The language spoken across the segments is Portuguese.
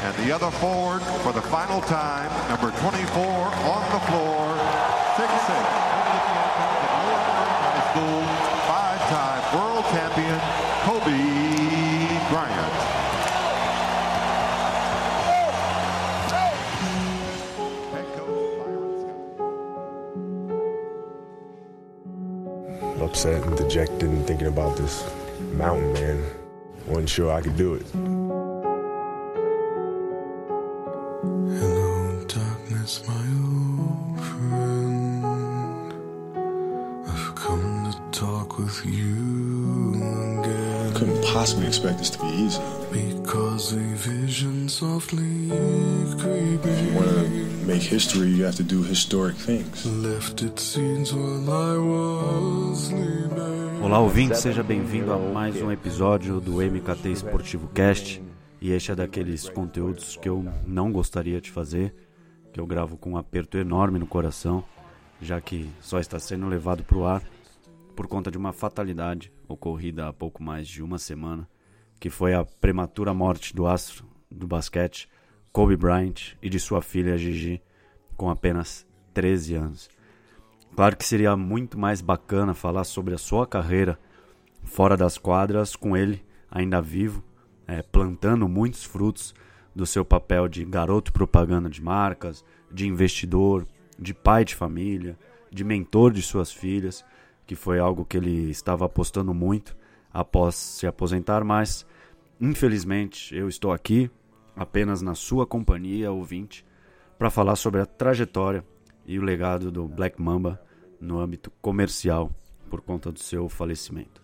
And the other forward for the final time, number 24 on the floor, 6'6". High school, five-time world champion, Kobe Bryant. Upset and dejected and thinking about this mountain, man. Wasn't sure I could do it. Possibly expect this to be easy. Because a vision softly creeping Want to make history, you have to do historic things. left its seeds while I was sleeping. Olá, ouvinte, seja bem-vindo a mais um episódio do MKT Esportivo Cast. E este é daqueles conteúdos que eu não gostaria de fazer, que eu gravo com um aperto enorme no coração, já que só está sendo levado para o ar por conta de uma fatalidade ocorrida há pouco mais de uma semana, que foi a prematura morte do astro do basquete, Kobe Bryant, e de sua filha Gigi, com apenas 13 anos. Claro que seria muito mais bacana falar sobre a sua carreira fora das quadras, com ele ainda vivo, é, plantando muitos frutos do seu papel de garoto propaganda de marcas, de investidor, de pai de família, de mentor de suas filhas, que foi algo que ele estava apostando muito após se aposentar, mas infelizmente eu estou aqui apenas na sua companhia, ouvinte, para falar sobre a trajetória e o legado do Black Mamba no âmbito comercial por conta do seu falecimento.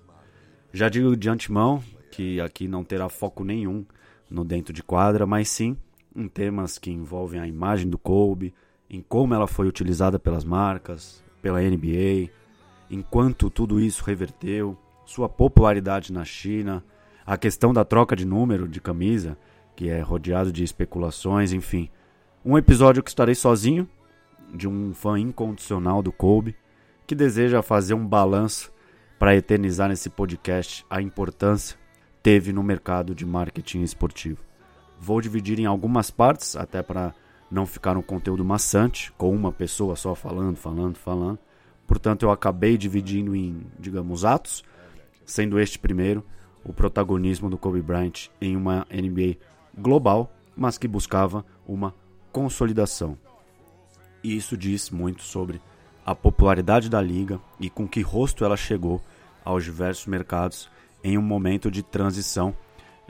Já digo de antemão que aqui não terá foco nenhum no dentro de quadra, mas sim em temas que envolvem a imagem do Kobe, em como ela foi utilizada pelas marcas, pela NBA, enquanto tudo isso reverteu, sua popularidade na China, a questão da troca de número de camisa, que é rodeado de especulações, enfim. Um episódio que estarei sozinho, de um fã incondicional do Kobe, que deseja fazer um balanço para eternizar nesse podcast a importância teve no mercado de marketing esportivo. Vou dividir em algumas partes, até para não ficar um conteúdo maçante, com uma pessoa só falando, falando, falando. Portanto, eu acabei dividindo em, digamos, atos, sendo este primeiro o protagonismo do Kobe Bryant em uma NBA global, mas que buscava uma consolidação. E isso diz muito sobre a popularidade da liga e com que rosto ela chegou aos diversos mercados em um momento de transição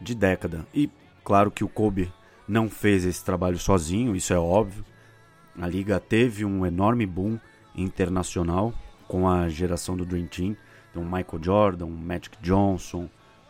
de década. E claro que o Kobe não fez esse trabalho sozinho, isso é óbvio. A liga teve um enorme boom internacional com a geração do Dream Team, então Michael Jordan, Magic Johnson,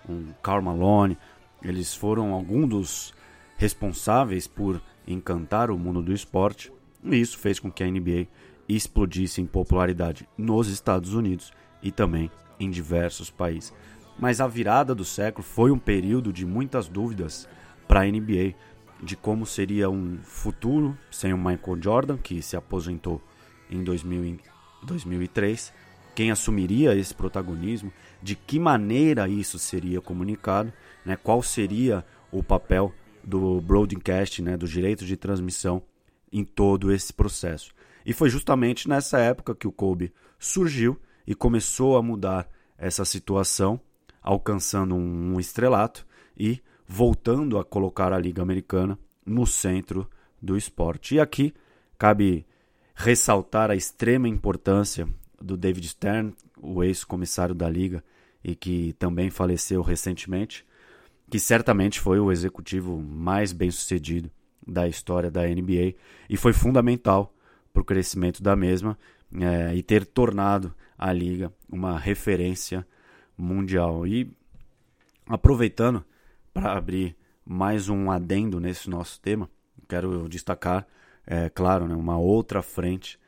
um Karl Malone, eles foram alguns dos responsáveis por encantar o mundo do esporte, e isso fez com que a NBA explodisse em popularidade nos Estados Unidos e também em diversos países. Mas a virada do século foi um período de muitas dúvidas para a NBA de como seria um futuro sem o Michael Jordan, que se aposentou em 2000 e 2003, quem assumiria esse protagonismo, de que maneira isso seria comunicado, né, qual seria o papel do broadcast, né, do direito de transmissão em todo esse processo. E foi justamente nessa época que o Kobe surgiu e começou a mudar essa situação, alcançando um estrelato e voltando a colocar a Liga Americana no centro do esporte. E aqui cabe ressaltar a extrema importância do David Stern, o ex-comissário da Liga e que também faleceu recentemente, que certamente foi o executivo mais bem-sucedido da história da NBA e foi fundamental para o crescimento da mesma é, e ter tornado a liga uma referência mundial. E aproveitando para abrir mais um adendo nesse nosso tema, quero destacar, é claro, né, uma outra frente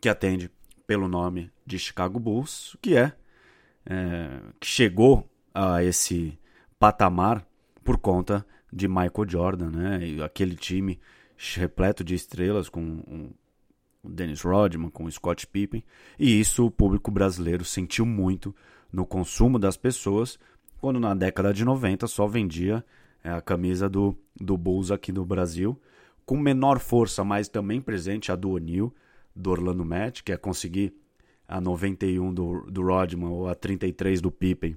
que atende pelo nome de Chicago Bulls, que é, é que chegou a esse patamar por conta de Michael Jordan, né? E aquele time repleto de estrelas com o Dennis Rodman, com o Scott Pippen, e isso o público brasileiro sentiu muito no consumo das pessoas, quando na década de 90 só vendia é a camisa do, do Bulls aqui no Brasil, com menor força, mas também presente a do O'Neal, do Orlando Magic, que é conseguir a 91 do, do Rodman ou a 33 do Pippen.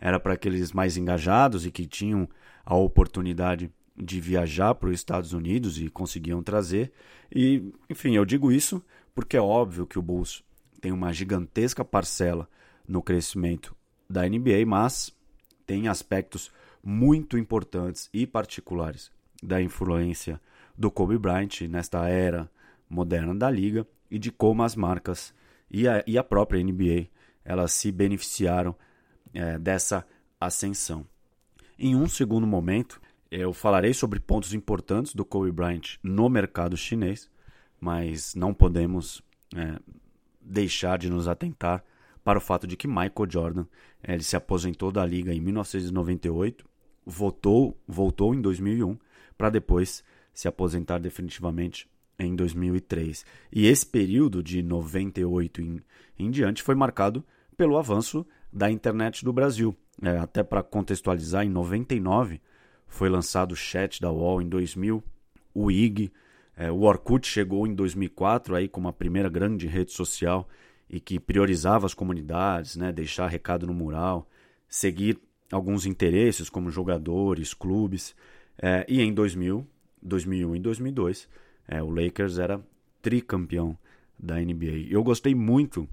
Era para aqueles mais engajados e que tinham a oportunidade de viajar para os Estados Unidos e conseguiam trazer. E, enfim, eu digo isso porque é óbvio que o Bulls tem uma gigantesca parcela no crescimento da NBA, mas tem aspectos muito importantes e particulares da influência do Kobe Bryant nesta era moderna da liga e de como as marcas e a, e a própria NBA elas se beneficiaram é, dessa ascensão. Em um segundo momento, eu falarei sobre pontos importantes do Kobe Bryant no mercado chinês, mas não podemos é, deixar de nos atentar para o fato de que Michael Jordan ele se aposentou da liga em 1998, voltou, voltou em 2001 para depois se aposentar definitivamente em 2003. E esse período de 98 em, em diante foi marcado pelo avanço da internet do Brasil. É, até para contextualizar, em 99 foi lançado o chat da UOL, em 2000 o IG, é, o Orkut chegou em 2004 aí como a primeira grande rede social e que priorizava as comunidades, né, deixar recado no mural, seguir alguns interesses como jogadores, clubes. É, e em 2000, 2001 e 2002 é, o Lakers era tricampeão da NBA. Eu gostei muito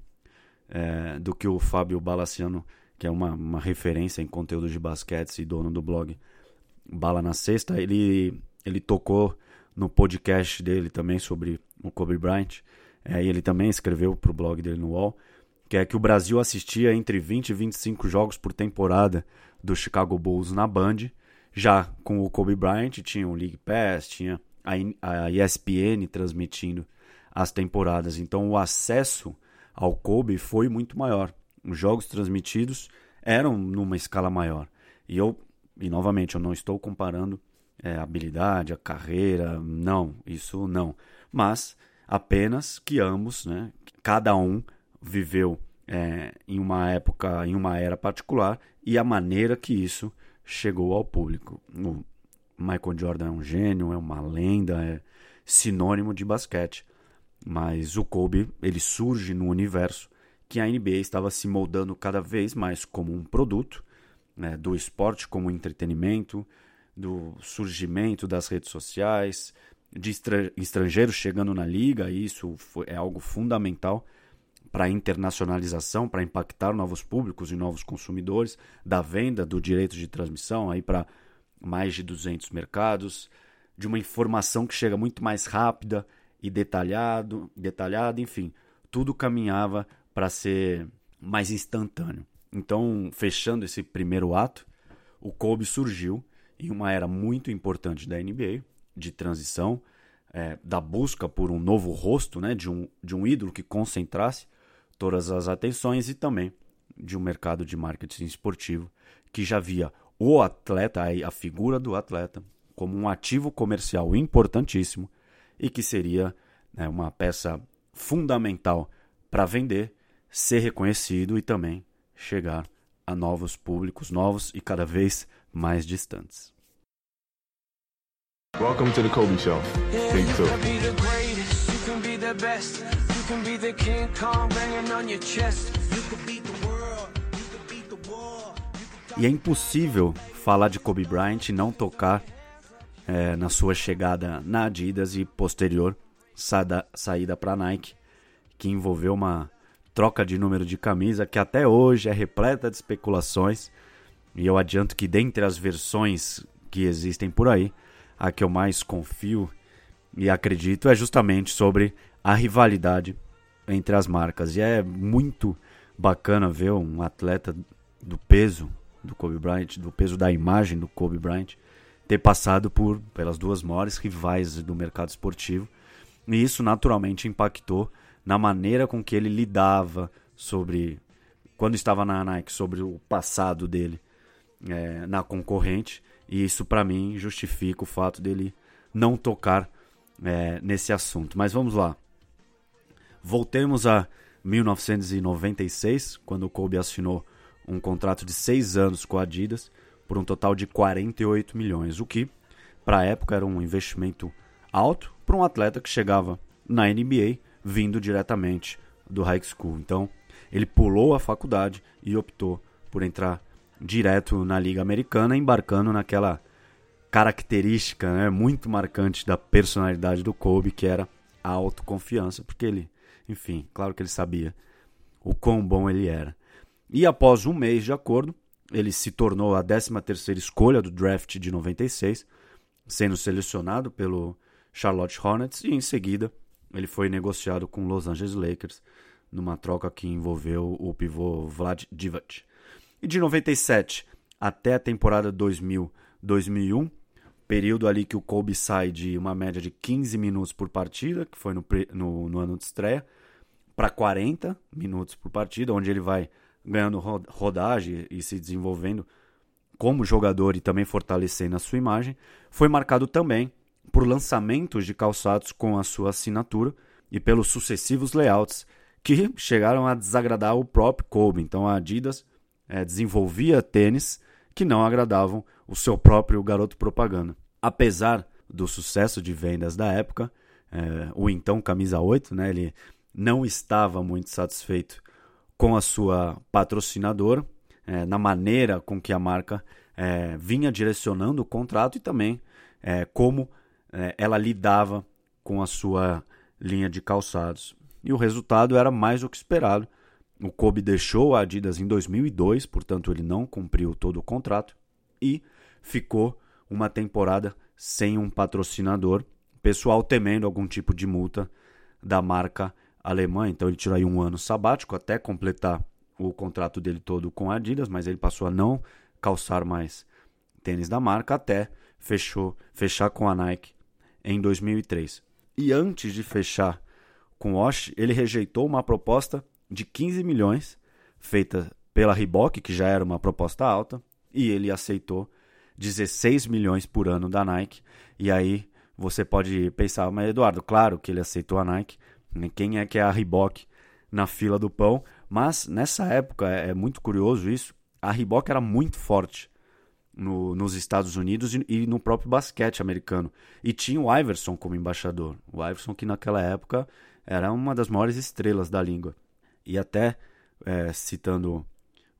é, do que o Fábio Balaciano, que é uma, uma referência em conteúdo de basquete e dono do blog Bala na Sexta, ele, ele tocou no podcast dele também sobre o Kobe Bryant. É, e ele também escreveu para o blog dele no UOL, que é que o Brasil assistia entre 20 e 25 jogos por temporada do Chicago Bulls na Band. Já com o Kobe Bryant tinha o League Pass, tinha a ESPN transmitindo as temporadas. Então o acesso ao Kobe foi muito maior. Os jogos transmitidos eram numa escala maior. E eu, e novamente, eu não estou comparando é, a habilidade, a carreira, não, isso não. Mas apenas que ambos, né, cada um viveu é, em uma época, em uma era particular e a maneira que isso chegou ao público. O Michael Jordan é um gênio, é uma lenda, é sinônimo de basquete. Mas o Kobe, ele surge no universo que a NBA estava se moldando cada vez mais como um produto, né, do esporte como entretenimento, do surgimento das redes sociais, de estrangeiros chegando na liga, isso foi, é algo fundamental para internacionalização, para impactar novos públicos e novos consumidores, da venda do direito de transmissão aí para mais de 200 mercados, de uma informação que chega muito mais rápida e detalhado, detalhada, enfim, tudo caminhava para ser mais instantâneo. Então, fechando esse primeiro ato, o Kobe surgiu em uma era muito importante da NBA, de transição, é, da busca por um novo rosto, né, de, um, de um ídolo que concentrasse todas as atenções e também de um mercado de marketing esportivo que já via o atleta, a figura do atleta, como um ativo comercial importantíssimo e que seria né, uma peça fundamental para vender, ser reconhecido e também chegar a novos públicos, novos e cada vez mais distantes. Welcome to the Kobe Show. Big Two. E é impossível falar de Kobe Bryant e não tocar é, na sua chegada na Adidas e posterior saída para Nike, que envolveu uma troca de número de camisa que até hoje é repleta de especulações. E eu adianto que dentre as versões que existem por aí, a que eu mais confio e acredito é justamente sobre a rivalidade entre as marcas. E é muito bacana ver um atleta do peso do Kobe Bryant, do peso da imagem do Kobe Bryant, ter passado por pelas duas maiores rivais do mercado esportivo. E isso naturalmente impactou na maneira com que ele lidava sobre quando estava na Nike, sobre o passado dele é, na concorrente. E isso para mim justifica o fato dele não tocar é, nesse assunto. Mas vamos lá. Voltemos a 1996, quando o Kobe assinou um contrato de seis anos com a Adidas, por um total de 48 milhões, o que, para a época, era um investimento alto para um atleta que chegava na NBA vindo diretamente do high school. Então, ele pulou a faculdade e optou por entrar direto na Liga Americana, embarcando naquela característica né, muito marcante da personalidade do Kobe, que era a autoconfiança, porque ele, enfim, claro que ele sabia o quão bom ele era. E após um mês de acordo, ele se tornou a 13ª escolha do draft de 96, sendo selecionado pelo Charlotte Hornets e em seguida ele foi negociado com Los Angeles Lakers numa troca que envolveu o pivô Vlad Divac. E de 97 até a temporada 2000-2001, período ali que o Kobe sai de uma média de 15 minutos por partida, que foi no, no, no ano de estreia, para 40 minutos por partida, onde ele vai ganhando rodagem e se desenvolvendo como jogador e também fortalecendo a sua imagem, foi marcado também por lançamentos de calçados com a sua assinatura e pelos sucessivos layouts que chegaram a desagradar o próprio Kobe. Então a Adidas é, desenvolvia tênis que não agradavam o seu próprio garoto propaganda. Apesar do sucesso de vendas da época, é, o então camisa 8, né, ele não estava muito satisfeito com a sua patrocinadora, é, na maneira com que a marca é, vinha direcionando o contrato e também é, como é, ela lidava com a sua linha de calçados. E o resultado era mais do que esperado. O Kobe deixou a Adidas em 2002, portanto ele não cumpriu todo o contrato e ficou uma temporada sem um patrocinador, pessoal temendo algum tipo de multa da marca alemã, então ele tirou aí um ano sabático até completar o contrato dele todo com a Adidas, mas ele passou a não calçar mais tênis da marca até fechou fechar com a Nike em 2003. E antes de fechar com o Osh, ele rejeitou uma proposta de 15 milhões feita pela Reebok, que já era uma proposta alta, e ele aceitou 16 milhões por ano da Nike. E aí você pode pensar, mas Eduardo, claro que ele aceitou a Nike, né? Quem é que é a Reebok na fila do pão? Mas nessa época, é, é muito curioso isso, a Reebok era muito forte no, nos Estados Unidos e, e, no próprio basquete americano. E tinha o Iverson como embaixador. O Iverson que naquela época era uma das maiores estrelas da língua. E até é, citando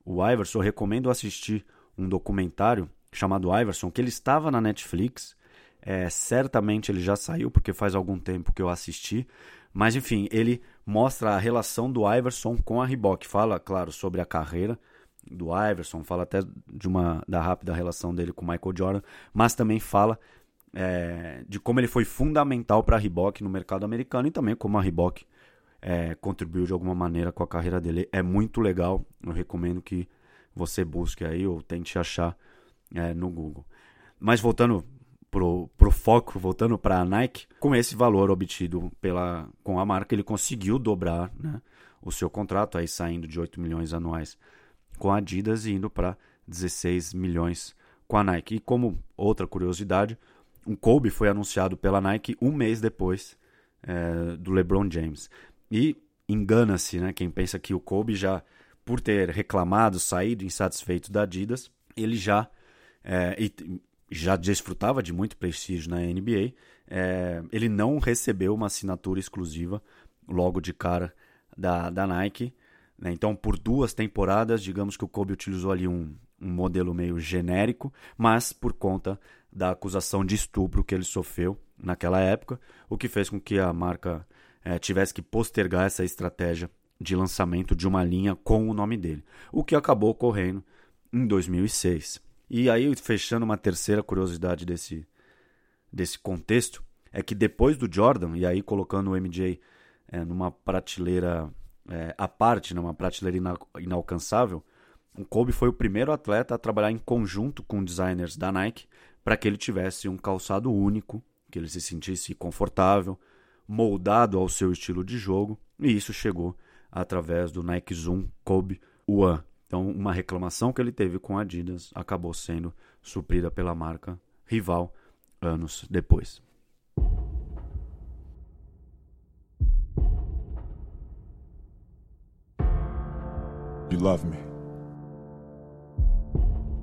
o Iverson, recomendo assistir um documentário chamado Iverson, que ele estava na Netflix. É, certamente ele já saiu, porque faz algum tempo que eu assisti. Mas enfim, ele mostra a relação do Iverson com a Reebok. Fala, claro, sobre a carreira do Iverson, fala até de uma da rápida relação dele com Michael Jordan, mas também fala é, de como ele foi fundamental para a Reebok no mercado americano e também como a Reebok é, contribuiu de alguma maneira com a carreira dele. É muito legal, eu recomendo que você busque aí ou tente achar é, no Google. Mas voltando pro, pro foco, voltando para a Nike, com esse valor obtido pela, com a marca, ele conseguiu dobrar né, o seu contrato, aí saindo de 8 milhões anuais com a Adidas e indo para 16 milhões com a Nike. E como outra curiosidade, um Kobe foi anunciado pela Nike um mês depois é, do LeBron James. E engana-se né, quem pensa que o Kobe já, por ter reclamado, saído insatisfeito da Adidas, ele já é, e, já desfrutava de muito prestígio na NBA, é, ele não recebeu uma assinatura exclusiva logo de cara da, da Nike. Né? Então, por duas temporadas, digamos que o Kobe utilizou ali um, um modelo meio genérico, mas por conta da acusação de estupro que ele sofreu naquela época, o que fez com que a marca é, tivesse que postergar essa estratégia de lançamento de uma linha com o nome dele, o que acabou ocorrendo em 2006. E aí, fechando uma terceira curiosidade desse, desse contexto, é que depois do Jordan, e aí colocando o MJ é, numa prateleira é, à parte, numa prateleira ina inalcançável, o Kobe foi o primeiro atleta a trabalhar em conjunto com designers da Nike para que ele tivesse um calçado único, que ele se sentisse confortável, moldado ao seu estilo de jogo, e isso chegou através do Nike Zoom Kobe One. Então, uma reclamação que ele teve com a Adidas acabou sendo suprida pela marca rival anos depois. You love me.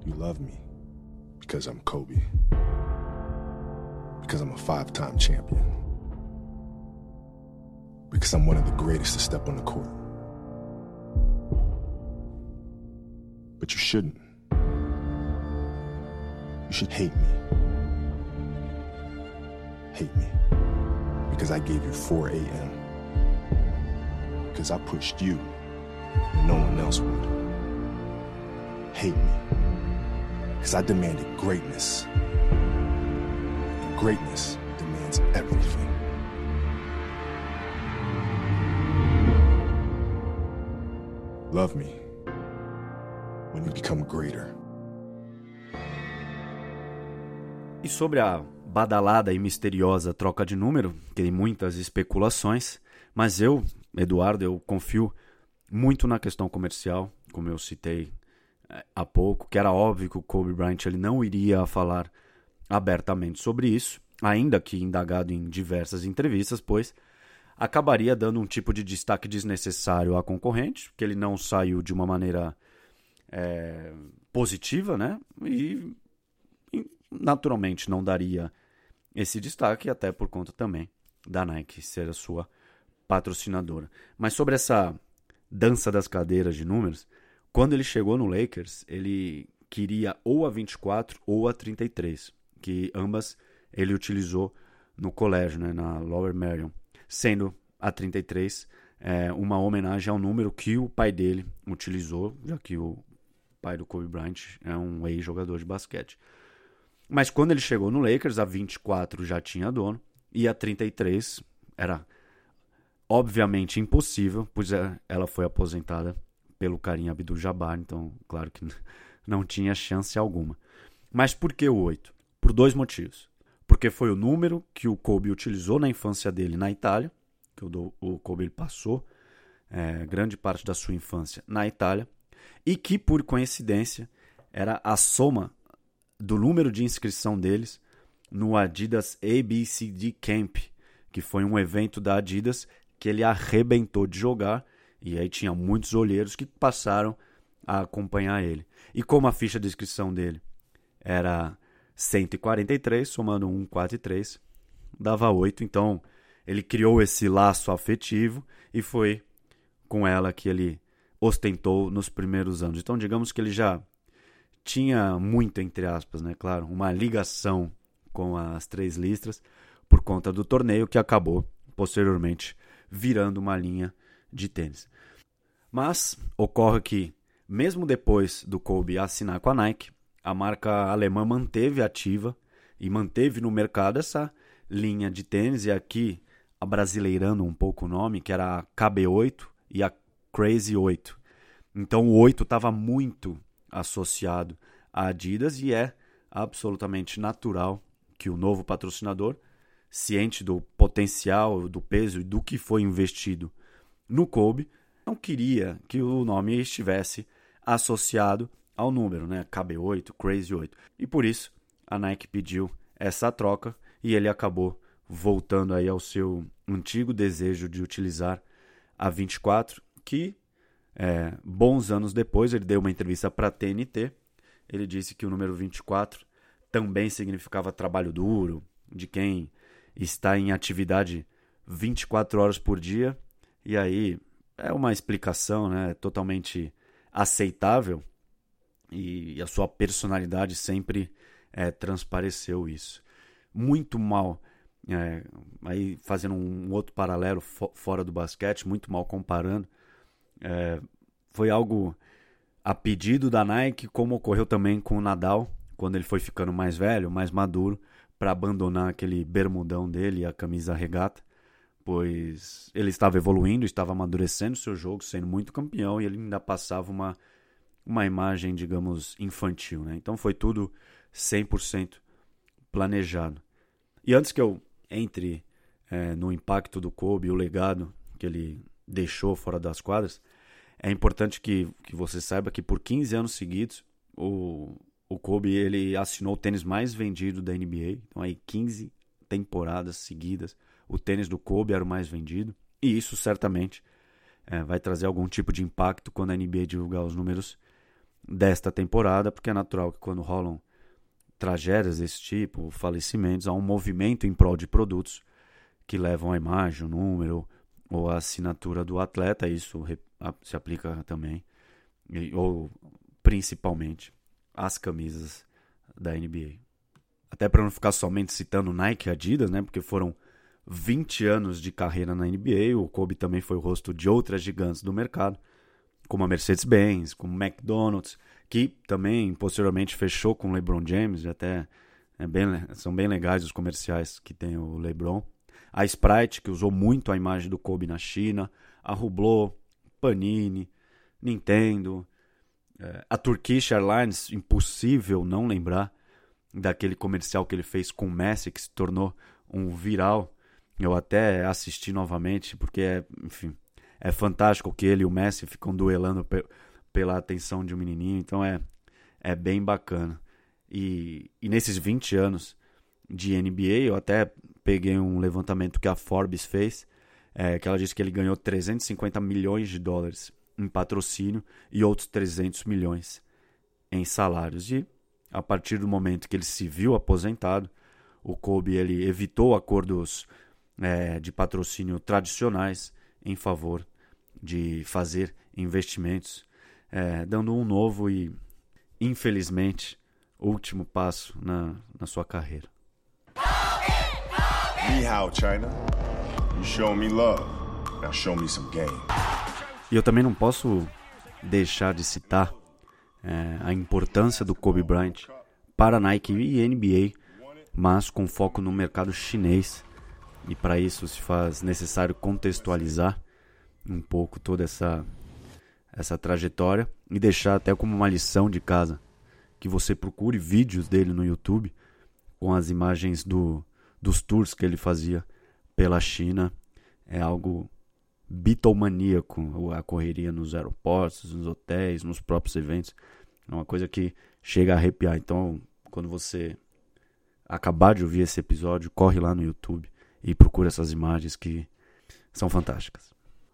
You love me. Because I'm Kobe. Because I'm a five time champion. Because I'm one of the greatest to step on the court. But you shouldn't. You should hate me. Hate me. Because I gave you 4 a.m. Because I pushed you when no one else would. Hate me. Because I demanded greatness. And greatness demands everything. Love me when you become greater. E sobre a badalada e misteriosa troca de número, tem muitas especulações, mas eu, Eduardo, eu confio muito na questão comercial, como eu citei é, há pouco, que era óbvio que o Kobe Bryant ele não iria falar abertamente sobre isso, ainda que indagado em diversas entrevistas, pois acabaria dando um tipo de destaque desnecessário à concorrente, que ele não saiu de uma maneira é, positiva, né? E, naturalmente não daria esse destaque, até por conta também da Nike ser a sua patrocinadora. Mas sobre essa dança das cadeiras de números, quando ele chegou no Lakers, ele queria ou a 24 ou a 33, que ambas ele utilizou no colégio, né, na Lower Merion sendo a 33 é, uma homenagem ao número que o pai dele utilizou, já que o pai do Kobe Bryant é um ex-jogador de basquete. Mas quando ele chegou no Lakers, a 24 já tinha dono e a 33 era obviamente impossível, pois é, ela foi aposentada pelo Karim Abdul-Jabbar, então claro que não tinha chance alguma. Mas por que o 8? Por dois motivos porque foi o número que o Kobe utilizou na infância dele na Itália, que o, o Kobe passou é, grande parte da sua infância na Itália, e que, por coincidência, era a soma do número de inscrição deles no Adidas ABCD Camp, que foi um evento da Adidas que ele arrebentou de jogar, e aí tinha muitos olheiros que passaram a acompanhar ele. E como a ficha de inscrição dele era 143, somando 1, 4 e 3, dava 8. Então, ele criou esse laço afetivo e foi com ela que ele ostentou nos primeiros anos. Então, digamos que ele já tinha muito, entre aspas, né? Claro, uma ligação com as três listras por conta do torneio que acabou posteriormente virando uma linha de tênis. Mas ocorre que, mesmo depois do Kobe assinar com a Nike, a marca alemã manteve ativa e manteve no mercado essa linha de tênis, e aqui abrasileirando um pouco o nome, que era a KB8 e a Crazy 8. Então o 8 estava muito associado à Adidas e é absolutamente natural que o novo patrocinador, ciente do potencial, do peso e do que foi investido no Kobe, não queria que o nome estivesse associado ao número, né? KB8, Crazy 8. E por isso a Nike pediu essa troca e ele acabou voltando aí ao seu antigo desejo de utilizar a 24, que é, bons anos depois ele deu uma entrevista para a TNT. Ele disse que o número 24 também significava trabalho duro, de quem está em atividade 24 horas por dia. E aí é uma explicação né, totalmente aceitável e a sua personalidade sempre é, transpareceu isso. Muito mal, é, aí fazendo um outro paralelo fo fora do basquete, muito mal comparando, é, foi algo a pedido da Nike, como ocorreu também com o Nadal, quando ele foi ficando mais velho, mais maduro, para abandonar aquele bermudão dele e a camisa regata, pois ele estava evoluindo, estava amadurecendo seu jogo, sendo muito campeão e ele ainda passava uma uma imagem, digamos, infantil. Né? Então foi tudo 100% planejado. E antes que eu entre é, no impacto do Kobe, o legado que ele deixou fora das quadras, é importante que, que você saiba que por 15 anos seguidos, o, o Kobe ele assinou o tênis mais vendido da NBA. Então aí 15 temporadas seguidas, o tênis do Kobe era o mais vendido. E isso certamente é, vai trazer algum tipo de impacto quando a NBA divulgar os números desta temporada, porque é natural que quando rolam tragédias desse tipo, falecimentos, há um movimento em prol de produtos que levam a imagem, o número ou a assinatura do atleta. Isso se aplica também, ou principalmente, às camisas da NBA. Até para não ficar somente citando Nike e Adidas, né? Porque foram 20 anos de carreira na NBA. O Kobe também foi o rosto de outras gigantes do mercado, como a Mercedes-Benz, como a McDonald's, que também posteriormente fechou com o LeBron James. Até é bem, são bem legais os comerciais que tem o LeBron. A Sprite, que usou muito a imagem do Kobe na China. A Hublot, Panini, Nintendo. É, a Turkish Airlines, impossível não lembrar daquele comercial que ele fez com o Messi, que se tornou um viral eu até assisti novamente, porque é, enfim, é fantástico que ele e o Messi ficam duelando pe pela atenção de um menininho, então é, é bem bacana. E, e nesses 20 anos de NBA, eu até peguei um levantamento que a Forbes fez, é, que ela disse que ele ganhou 350 milhões de dólares em patrocínio e outros 300 milhões em salários. E a partir do momento que ele se viu aposentado, o Kobe ele evitou acordos é, de patrocínio tradicionais em favor de fazer investimentos, é, dando um novo e, infelizmente, último passo na, na sua carreira. Ni China. You show me love. Now show me some game. E eu também não posso deixar de citar é, a importância do Kobe Bryant para a Nike e NBA, mas com foco no mercado chinês e para isso se faz necessário contextualizar um pouco toda essa essa trajetória e deixar até como uma lição de casa que você procure vídeos dele no YouTube com as imagens do, dos tours que ele fazia pela China. É algo bitomaníaco, a correria nos aeroportos, nos hotéis, nos próprios eventos. É uma coisa que chega a arrepiar. Então, quando você acabar de ouvir esse episódio, corre lá no YouTube e procura essas imagens que são fantásticas.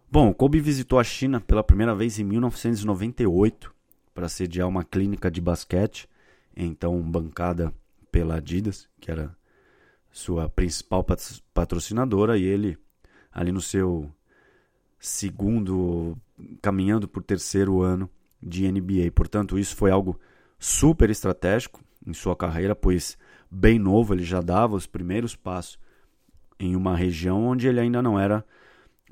Bom, Kobe visitou a China pela primeira vez em 1998 para sediar uma clínica de basquete, então bancada pela Adidas, que era sua principal patrocinadora, e ele ali no seu segundo, caminhando por terceiro ano de NBA. Portanto, isso foi algo super estratégico em sua carreira, pois bem novo ele já dava os primeiros passos em uma região onde ele ainda não era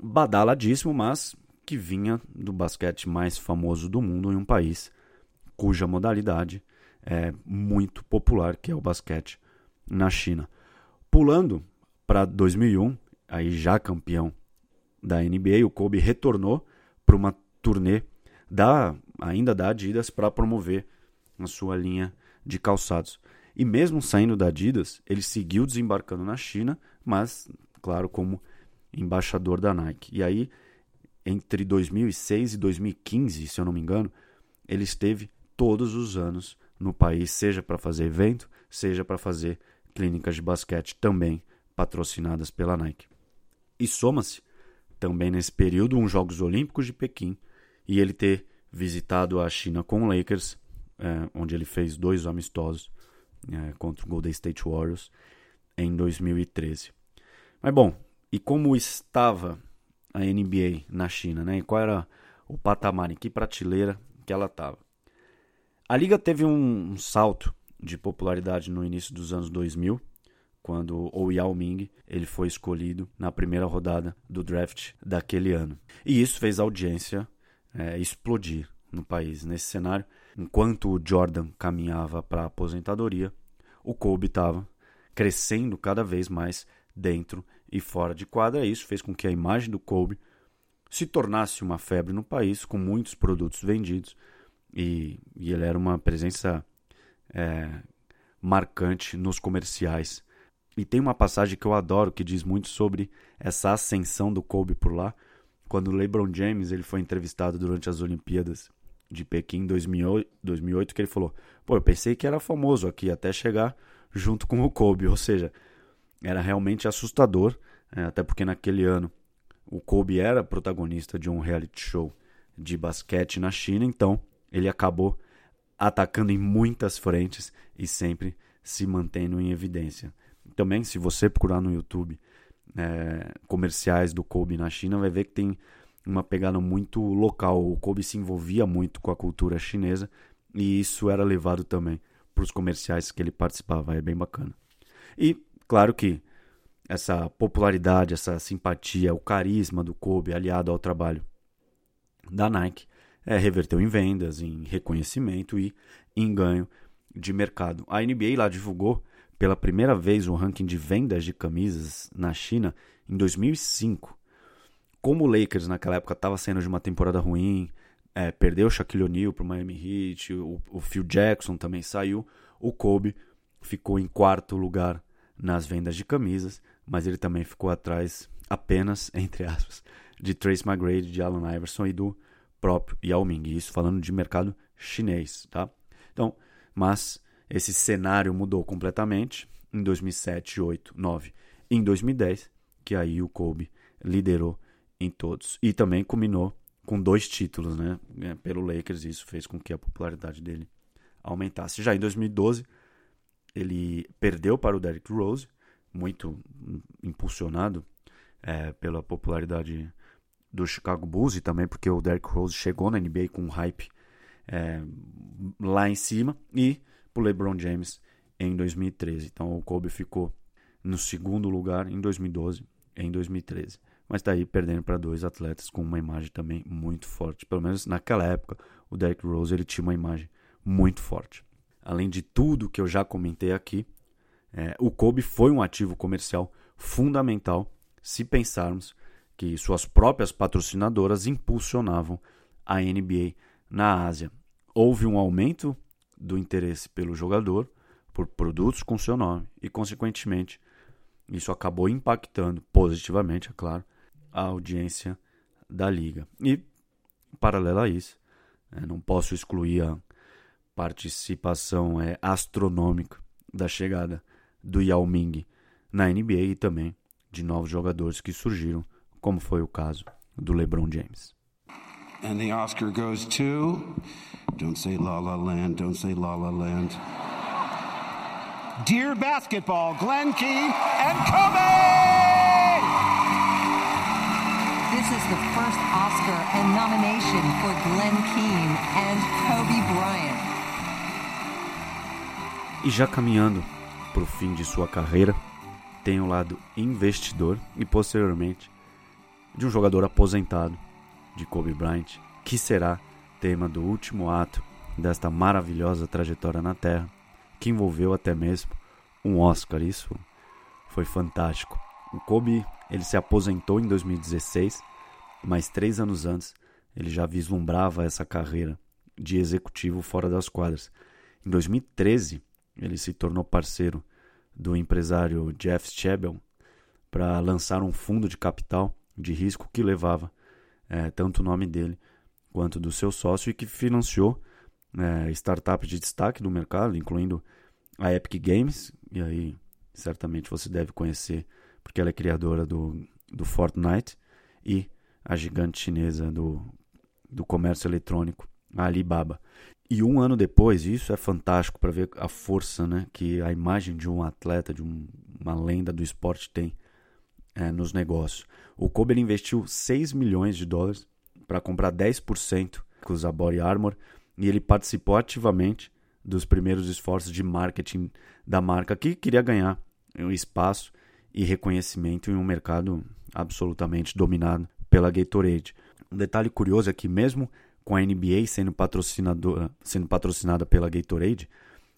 badaladíssimo, mas que vinha do basquete mais famoso do mundo em um país cuja modalidade é muito popular, que é o basquete na China. Pulando para 2001, aí já campeão da NBA, o Kobe retornou para uma turnê da ainda da Adidas para promover a sua linha de calçados. E mesmo saindo da Adidas, ele seguiu desembarcando na China mas, claro, como embaixador da Nike. E aí, entre 2006 e 2015, se eu não me engano, ele esteve todos os anos no país, seja para fazer evento, seja para fazer clínicas de basquete também patrocinadas pela Nike. E soma-se também nesse período uns Jogos Olímpicos de Pequim e ele ter visitado a China com o Lakers, é, onde ele fez dois amistosos é, contra o Golden State Warriors em 2013. Mas bom, e como estava a NBA na China, né? E qual era o patamar, em que prateleira que ela estava? A liga teve um, um, salto de popularidade no início dos anos 2000, quando o Yao Ming ele foi escolhido na primeira rodada do draft daquele ano. E isso fez a audiência é, explodir no país. Nesse cenário, enquanto o Jordan caminhava para a aposentadoria, o Kobe estava crescendo cada vez mais dentro e fora de quadra. Isso fez com que a imagem do Kobe se tornasse uma febre no país, com muitos produtos vendidos, e, e ele era uma presença é, marcante nos comerciais. E tem uma passagem que eu adoro que diz muito sobre essa ascensão do Kobe por lá. Quando o LeBron James ele foi entrevistado durante as Olimpíadas de Pequim em 2008, 2008, que ele falou: Pô, eu pensei que era famoso aqui até chegar junto com o Kobe. Ou seja, era realmente assustador, é, até porque naquele ano o Kobe era protagonista de um reality show de basquete na China, então ele acabou atacando em muitas frentes e sempre se mantendo em evidência. Também, se você procurar no YouTube é, comerciais do Kobe na China, vai ver que tem uma pegada muito local. O Kobe se envolvia muito com a cultura chinesa e isso era levado também para os comerciais que ele participava. É bem bacana. E, claro que essa popularidade, essa simpatia, o carisma do Kobe aliado ao trabalho da Nike é, reverteu em vendas, em reconhecimento e em ganho de mercado. A NBA lá divulgou pela primeira vez o ranking de vendas de camisas na China em 2005. Como o Lakers naquela época estava saindo de uma temporada ruim, é, perdeu o Shaquille O'Neal para o Miami Heat, o, o Phil Jackson também saiu, o Kobe ficou em quarto lugar nas vendas de camisas, mas ele também ficou atrás apenas, entre aspas, de Trace McGrady, de Allen Iverson e do próprio Yao Ming. Isso falando de mercado chinês, tá? Então, mas esse cenário mudou completamente em 2007, 8, 9 em 2010, que aí o Kobe liderou em todos. E também culminou com dois títulos, né? É, pelo Lakers, isso fez com que a popularidade dele aumentasse. Já em 2012, ele perdeu para o Derrick Rose, muito impulsionado é, pela popularidade do Chicago Bulls e também porque o Derrick Rose chegou na NBA com um hype é, lá em cima e o LeBron James em 2013. Então o Kobe ficou no segundo lugar em 2012 e em 2013. Mas está aí perdendo para dois atletas com uma imagem também muito forte. Pelo menos naquela época, o Derrick Rose ele tinha uma imagem muito forte. Além de tudo que eu já comentei aqui, é, o Kobe foi um ativo comercial fundamental se pensarmos que suas próprias patrocinadoras impulsionavam a NBA na Ásia. Houve um aumento do interesse pelo jogador por produtos com seu nome e, consequentemente, isso acabou impactando positivamente, é claro, a audiência da liga. E, paralelo a isso, é, não posso excluir a participação é, astronômica da chegada do Yao Ming na NBA e também de novos jogadores que surgiram como foi o caso do LeBron James. And the Oscar goes to Don't say La La Land, don't say La La Land. Dear basketball, Glenn Keane and Kobe! This is the first Oscar and nomination for Glenn Keane and Kobe Bryant. E já caminhando para o fim de sua carreira, tem o lado investidor e posteriormente de um jogador aposentado, de Kobe Bryant, que será tema do último ato desta maravilhosa trajetória na Terra, que envolveu até mesmo um Oscar. Isso foi fantástico. O Kobe ele se aposentou em 2016, mas três anos antes ele já vislumbrava essa carreira de executivo fora das quadras. Em 2013 ele se tornou parceiro do empresário Jeff Schebel para lançar um fundo de capital de risco que levava é, tanto o nome dele quanto do seu sócio e que financiou é, startups de destaque do mercado, incluindo a Epic Games, e aí certamente você deve conhecer porque ela é criadora do, do Fortnite, e a gigante chinesa do, do comércio eletrônico, a Alibaba. E um ano depois, isso é fantástico para ver a força né, que a imagem de um atleta, de um, uma lenda do esporte tem é, nos negócios. O Kobe investiu 6 milhões de dólares para comprar 10% da Body Armor e ele participou ativamente dos primeiros esforços de marketing da marca que queria ganhar um espaço e reconhecimento em um mercado absolutamente dominado pela Gatorade. Um detalhe curioso é que mesmo com a NBA sendo patrocinadora, sendo patrocinada pela Gatorade,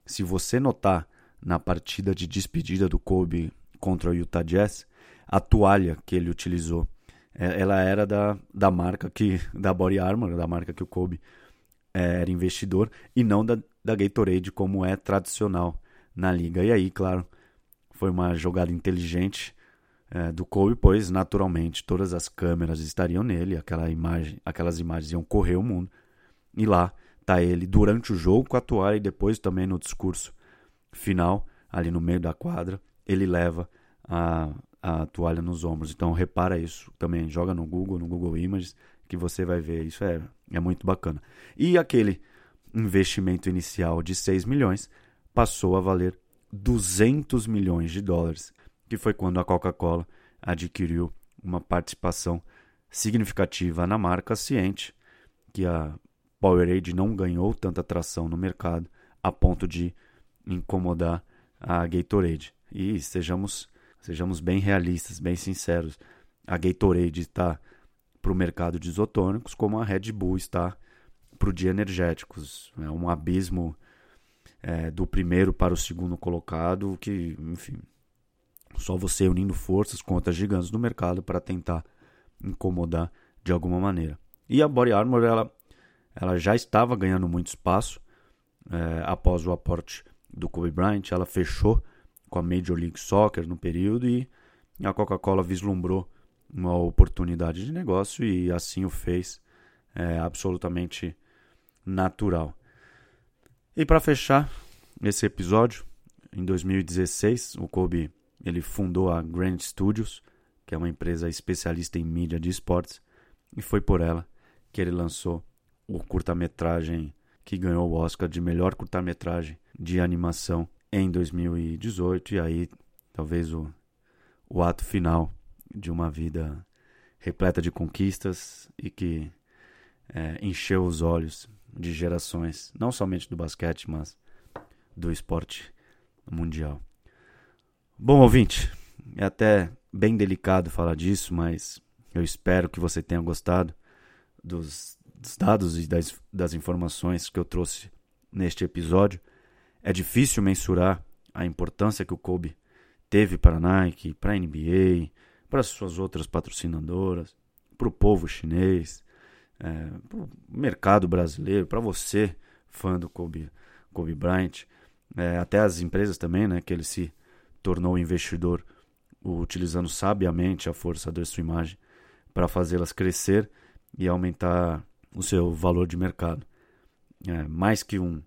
se você notar na partida de despedida do Kobe contra o Utah Jazz, a toalha que ele utilizou, é, ela era da, da marca que da Body Armor, da marca que o Kobe é, era investidor e não da, da Gatorade como é tradicional na liga. E aí, claro, foi uma jogada inteligente é, do Kobe, pois naturalmente todas as câmeras estariam nele, aquela imagem, aquelas imagens iam correr o mundo. E lá tá ele durante o jogo com a toalha e depois também no discurso final, ali no meio da quadra, ele leva a, a toalha nos ombros. Então repara isso também, joga no Google, no Google Images, que você vai ver. Isso é, é muito bacana. E aquele investimento inicial de 6 milhões passou a valer 200 milhões de dólares, que foi quando a Coca-Cola adquiriu uma participação significativa na marca, ciente que a Powerade não ganhou tanta atração no mercado a ponto de incomodar a Gatorade. E sejamos, sejamos bem realistas, bem sinceros, a Gatorade está para o mercado de isotônicos como a Red Bull está para o de energéticos. É um abismo é, do primeiro para o segundo colocado que, enfim, só você unindo forças contra gigantes do mercado para tentar incomodar de alguma maneira. E a Body Armor ela, ela já estava ganhando muito espaço é, após o aporte do Kobe Bryant. Ela fechou com a Major League Soccer no período e a Coca-Cola vislumbrou uma oportunidade de negócio e assim o fez é, absolutamente natural. E para fechar esse episódio, em 2016, o Kobe ele fundou a Grand Studios, que é uma empresa especialista em mídia de esportes, e foi por ela que ele lançou o curta-metragem que ganhou o Oscar de melhor curta-metragem de animação em 2018, e aí talvez o, o ato final de uma vida repleta de conquistas e que é, encheu os olhos de gerações, não somente do basquete, mas do esporte mundial. Bom, ouvinte, é até bem delicado falar disso, mas eu espero que você tenha gostado dos, dos dados e das, das informações que eu trouxe neste episódio. É difícil mensurar a importância que o Kobe teve para a Nike, para a NBA, para suas outras patrocinadoras, para o povo chinês, é, para o mercado brasileiro, para você, fã do Kobe, Kobe Bryant, é, até as empresas também, né, que ele se tornou investidor utilizando sabiamente a força da sua imagem para fazê-las crescer e aumentar o seu valor de mercado. É, mais que um,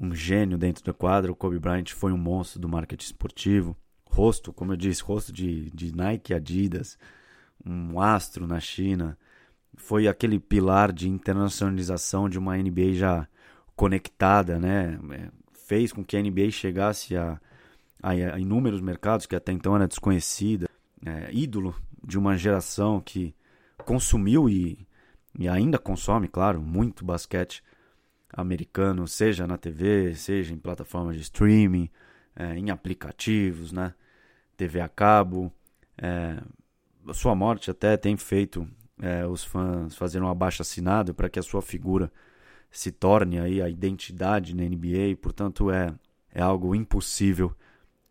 um gênio dentro da quadra, o Kobe Bryant foi um monstro do marketing esportivo, rosto, como eu disse, rosto de, de Nike Adidas, um astro na China, foi aquele pilar de internacionalização de uma NBA já conectada, né? É, fez com que a NBA chegasse a, a, a inúmeros mercados que até então era desconhecida, é, ídolo de uma geração que consumiu e, e ainda consome, claro, muito basquete americano, seja na TV, seja em plataformas de streaming, é, em aplicativos, né? TV a cabo. É, a sua morte até tem feito é, os fãs fazerem um abaixo assinado para que a sua figura se torne aí a identidade na NBA, e, portanto é, é algo impossível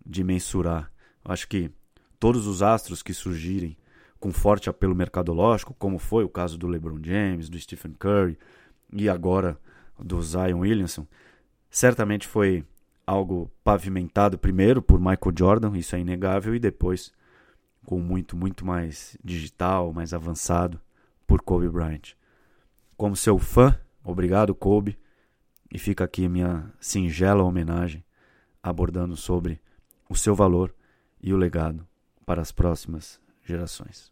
de mensurar. acho que todos os astros que surgirem com forte apelo mercadológico, como foi o caso do LeBron James, do Stephen Curry e agora do Zion Williamson, certamente foi algo pavimentado primeiro por Michael Jordan, isso é inegável, e depois com muito, muito mais digital, mais avançado por Kobe Bryant. Como seu fã, obrigado Kobe, e fica aqui minha singela homenagem abordando sobre o seu valor e o legado para as próximas gerações.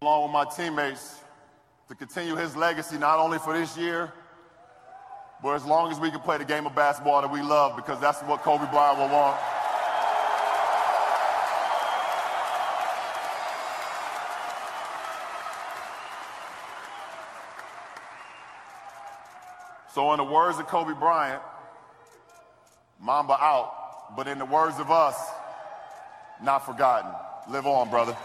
Along with my teammates to continue his legacy not only for this year but as long as we can play the game of basketball that we love because that's what Kobe Bryant will want. So, in the words of Kobe Bryant, Mamba out, but in the words of us, not forgotten. Live on, brother.